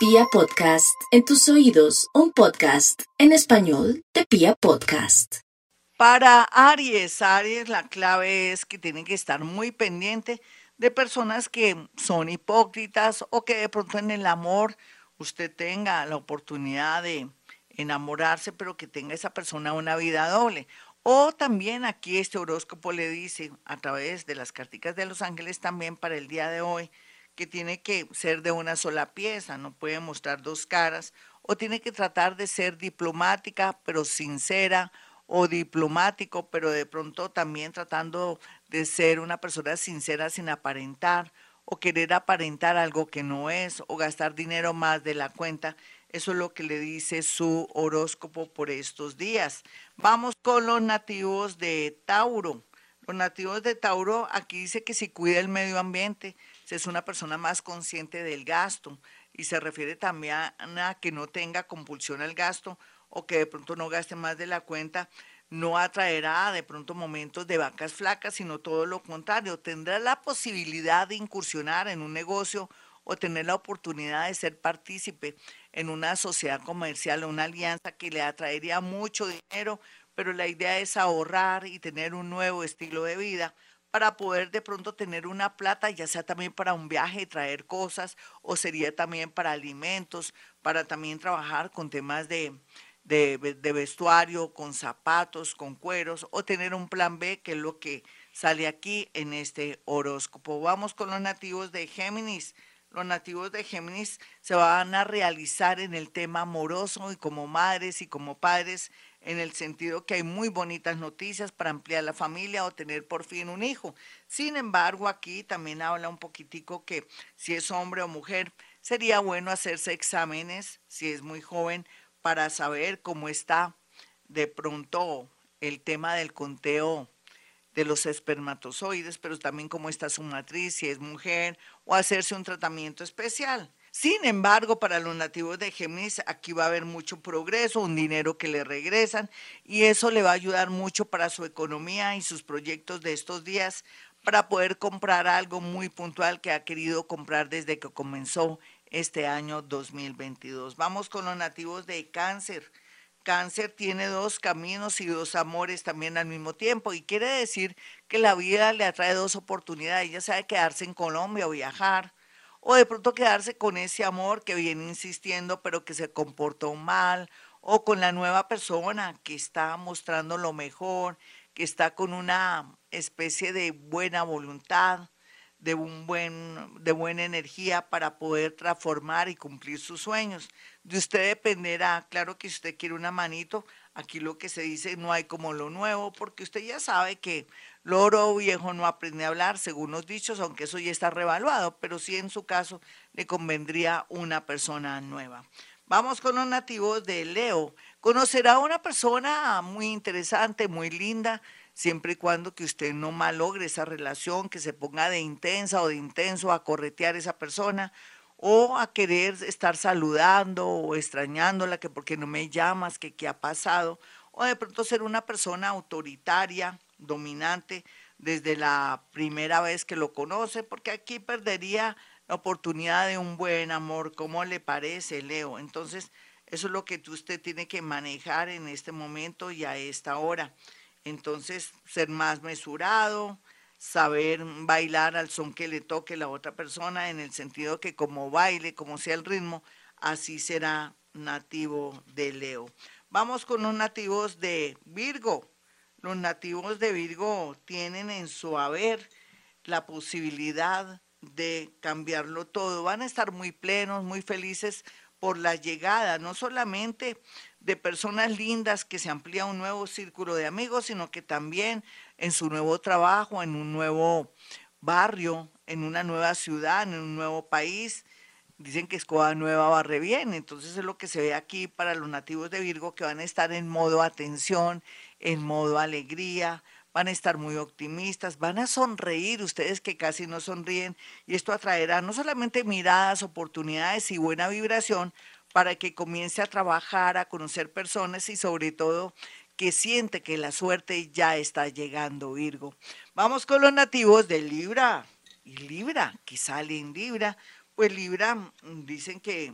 Pia Podcast, en tus oídos, un podcast en español de Pia Podcast. Para Aries, Aries, la clave es que tienen que estar muy pendiente de personas que son hipócritas o que de pronto en el amor usted tenga la oportunidad de enamorarse, pero que tenga esa persona una vida doble. O también aquí este horóscopo le dice a través de las carticas de los ángeles también para el día de hoy tiene que ser de una sola pieza, no puede mostrar dos caras, o tiene que tratar de ser diplomática pero sincera, o diplomático pero de pronto también tratando de ser una persona sincera sin aparentar, o querer aparentar algo que no es, o gastar dinero más de la cuenta. Eso es lo que le dice su horóscopo por estos días. Vamos con los nativos de Tauro. Los nativos de Tauro, aquí dice que si cuida el medio ambiente, es una persona más consciente del gasto y se refiere también a que no tenga compulsión al gasto o que de pronto no gaste más de la cuenta, no atraerá de pronto momentos de vacas flacas, sino todo lo contrario, tendrá la posibilidad de incursionar en un negocio o tener la oportunidad de ser partícipe en una sociedad comercial o una alianza que le atraería mucho dinero, pero la idea es ahorrar y tener un nuevo estilo de vida para poder de pronto tener una plata, ya sea también para un viaje, traer cosas, o sería también para alimentos, para también trabajar con temas de, de, vestuario, con zapatos, con cueros, o tener un plan B, que es lo que sale aquí en este horóscopo. Vamos con los nativos de Géminis. Los nativos de Géminis se van a realizar en el tema amoroso y como madres y como padres en el sentido que hay muy bonitas noticias para ampliar la familia o tener por fin un hijo. Sin embargo, aquí también habla un poquitico que si es hombre o mujer, sería bueno hacerse exámenes, si es muy joven, para saber cómo está de pronto el tema del conteo de los espermatozoides, pero también cómo está su matriz, si es mujer, o hacerse un tratamiento especial. Sin embargo, para los nativos de Géminis, aquí va a haber mucho progreso, un dinero que le regresan y eso le va a ayudar mucho para su economía y sus proyectos de estos días para poder comprar algo muy puntual que ha querido comprar desde que comenzó este año 2022. Vamos con los nativos de Cáncer. Cáncer tiene dos caminos y dos amores también al mismo tiempo y quiere decir que la vida le atrae dos oportunidades, ya sea quedarse en Colombia o viajar o de pronto quedarse con ese amor que viene insistiendo pero que se comportó mal, o con la nueva persona que está mostrando lo mejor, que está con una especie de buena voluntad, de, un buen, de buena energía para poder transformar y cumplir sus sueños. De usted dependerá, claro que si usted quiere una manito, aquí lo que se dice no hay como lo nuevo, porque usted ya sabe que Loro viejo no aprende a hablar, según los dichos, aunque eso ya está revaluado, pero sí en su caso le convendría una persona nueva. Vamos con los nativos de Leo. Conocerá a una persona muy interesante, muy linda, siempre y cuando que usted no malogre esa relación, que se ponga de intensa o de intenso a corretear a esa persona o a querer estar saludando o extrañándola, que porque no me llamas, que qué ha pasado, o de pronto ser una persona autoritaria, dominante desde la primera vez que lo conoce, porque aquí perdería la oportunidad de un buen amor. ¿Cómo le parece, Leo? Entonces, eso es lo que usted tiene que manejar en este momento y a esta hora. Entonces, ser más mesurado, saber bailar al son que le toque la otra persona, en el sentido que como baile, como sea el ritmo, así será nativo de Leo. Vamos con los nativos de Virgo. Los nativos de Virgo tienen en su haber la posibilidad de cambiarlo todo. Van a estar muy plenos, muy felices por la llegada, no solamente de personas lindas que se amplía un nuevo círculo de amigos, sino que también en su nuevo trabajo, en un nuevo barrio, en una nueva ciudad, en un nuevo país. Dicen que Escoba Nueva barre bien, entonces es lo que se ve aquí para los nativos de Virgo que van a estar en modo atención, en modo alegría, van a estar muy optimistas, van a sonreír ustedes que casi no sonríen y esto atraerá no solamente miradas, oportunidades y buena vibración para que comience a trabajar, a conocer personas y sobre todo que siente que la suerte ya está llegando, Virgo. Vamos con los nativos de Libra. Y Libra, que sale en Libra, pues Libra mm, dicen que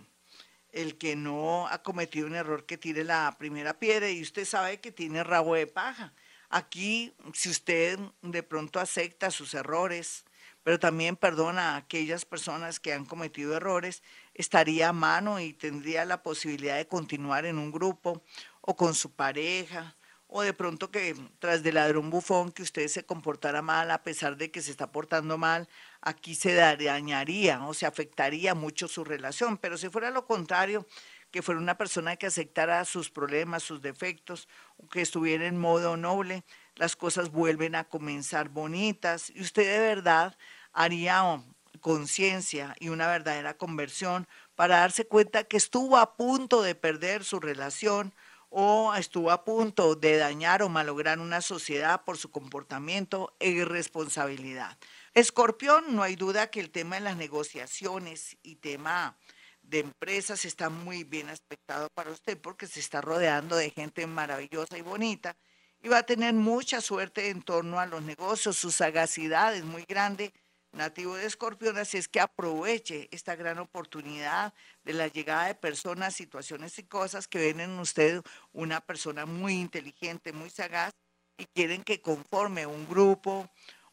el que no ha cometido un error que tire la primera piedra y usted sabe que tiene rabo de paja. Aquí, si usted de pronto acepta sus errores, pero también perdona a aquellas personas que han cometido errores, estaría a mano y tendría la posibilidad de continuar en un grupo o con su pareja, o de pronto que tras de ladrón bufón que usted se comportara mal a pesar de que se está portando mal, aquí se dañaría o se afectaría mucho su relación, pero si fuera lo contrario, que fuera una persona que aceptara sus problemas, sus defectos, que estuviera en modo noble, las cosas vuelven a comenzar bonitas. Y usted de verdad haría conciencia y una verdadera conversión para darse cuenta que estuvo a punto de perder su relación o estuvo a punto de dañar o malograr una sociedad por su comportamiento e irresponsabilidad. Escorpión, no hay duda que el tema de las negociaciones y tema de empresas está muy bien aspectado para usted porque se está rodeando de gente maravillosa y bonita y va a tener mucha suerte en torno a los negocios. Su sagacidad es muy grande, nativo de Escorpión, así es que aproveche esta gran oportunidad de la llegada de personas, situaciones y cosas que ven en usted una persona muy inteligente, muy sagaz y quieren que conforme un grupo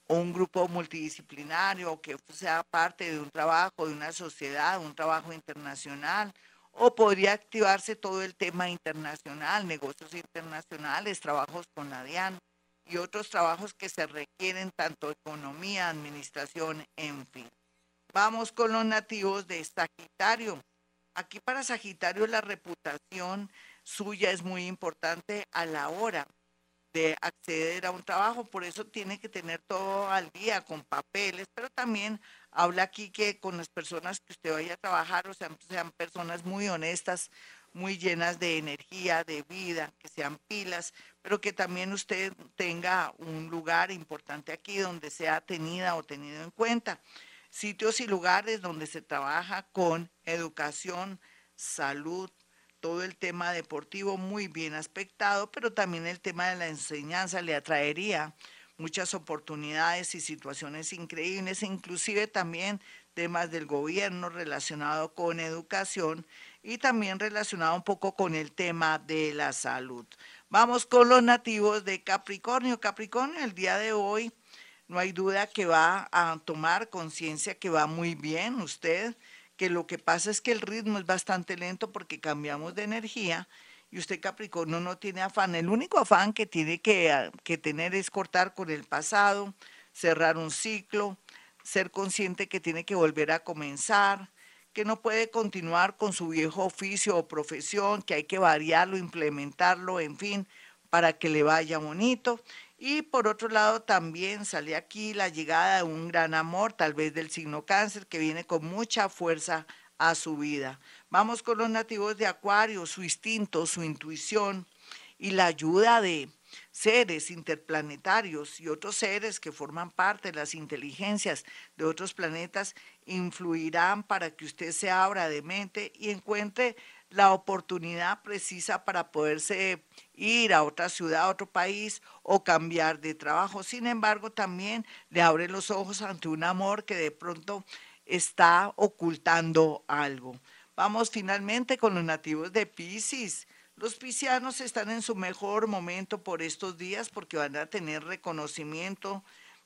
o un grupo multidisciplinario que sea parte de un trabajo, de una sociedad, un trabajo internacional, o podría activarse todo el tema internacional, negocios internacionales, trabajos con la DIAN y otros trabajos que se requieren tanto economía, administración, en fin. Vamos con los nativos de Sagitario. Aquí para Sagitario la reputación suya es muy importante a la hora de acceder a un trabajo, por eso tiene que tener todo al día con papeles, pero también habla aquí que con las personas que usted vaya a trabajar, o sea, sean personas muy honestas, muy llenas de energía, de vida, que sean pilas, pero que también usted tenga un lugar importante aquí donde sea tenida o tenido en cuenta. Sitios y lugares donde se trabaja con educación, salud, todo el tema deportivo muy bien aspectado, pero también el tema de la enseñanza le atraería muchas oportunidades y situaciones increíbles, inclusive también temas del gobierno relacionado con educación y también relacionado un poco con el tema de la salud. Vamos con los nativos de Capricornio. Capricornio, el día de hoy no hay duda que va a tomar conciencia que va muy bien usted que lo que pasa es que el ritmo es bastante lento porque cambiamos de energía y usted Capricornio no tiene afán. El único afán que tiene que, ah, que tener es cortar con el pasado, cerrar un ciclo, ser consciente que tiene que volver a comenzar, que no puede continuar con su viejo oficio o profesión, que hay que variarlo, implementarlo, en fin, para que le vaya bonito y por otro lado, también sale aquí la llegada de un gran amor, tal vez del signo cáncer, que viene con mucha fuerza a su vida. Vamos con los nativos de Acuario, su instinto, su intuición y la ayuda de seres interplanetarios y otros seres que forman parte de las inteligencias de otros planetas influirán para que usted se abra de mente y encuentre la oportunidad precisa para poderse ir a otra ciudad, a otro país o cambiar de trabajo. Sin embargo, también le abre los ojos ante un amor que de pronto está ocultando algo. Vamos finalmente con los nativos de Pisces. Los piscianos están en su mejor momento por estos días porque van a tener reconocimiento,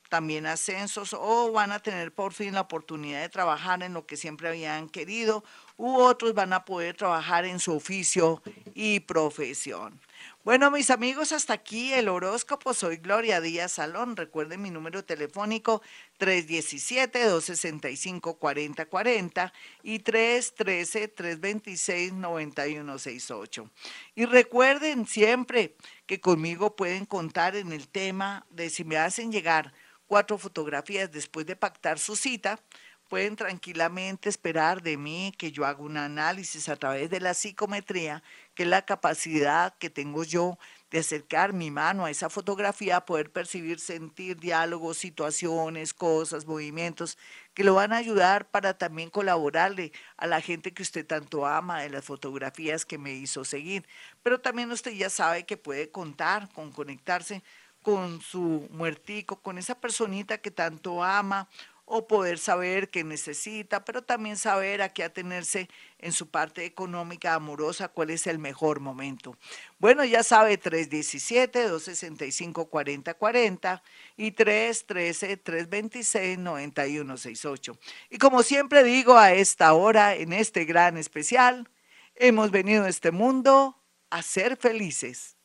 también ascensos o van a tener por fin la oportunidad de trabajar en lo que siempre habían querido u otros van a poder trabajar en su oficio y profesión. Bueno, mis amigos, hasta aquí el horóscopo. Soy Gloria Díaz Salón. Recuerden mi número telefónico 317-265-4040 y 313-326-9168. Y recuerden siempre que conmigo pueden contar en el tema de si me hacen llegar cuatro fotografías después de pactar su cita, pueden tranquilamente esperar de mí que yo haga un análisis a través de la psicometría, que es la capacidad que tengo yo de acercar mi mano a esa fotografía, poder percibir, sentir diálogos, situaciones, cosas, movimientos, que lo van a ayudar para también colaborarle a la gente que usted tanto ama de las fotografías que me hizo seguir. Pero también usted ya sabe que puede contar con conectarse con su muertico, con esa personita que tanto ama o poder saber qué necesita, pero también saber a qué atenerse en su parte económica, amorosa, cuál es el mejor momento. Bueno, ya sabe, 317-265-4040 y 313-326-9168. Y como siempre digo a esta hora, en este gran especial, hemos venido a este mundo a ser felices.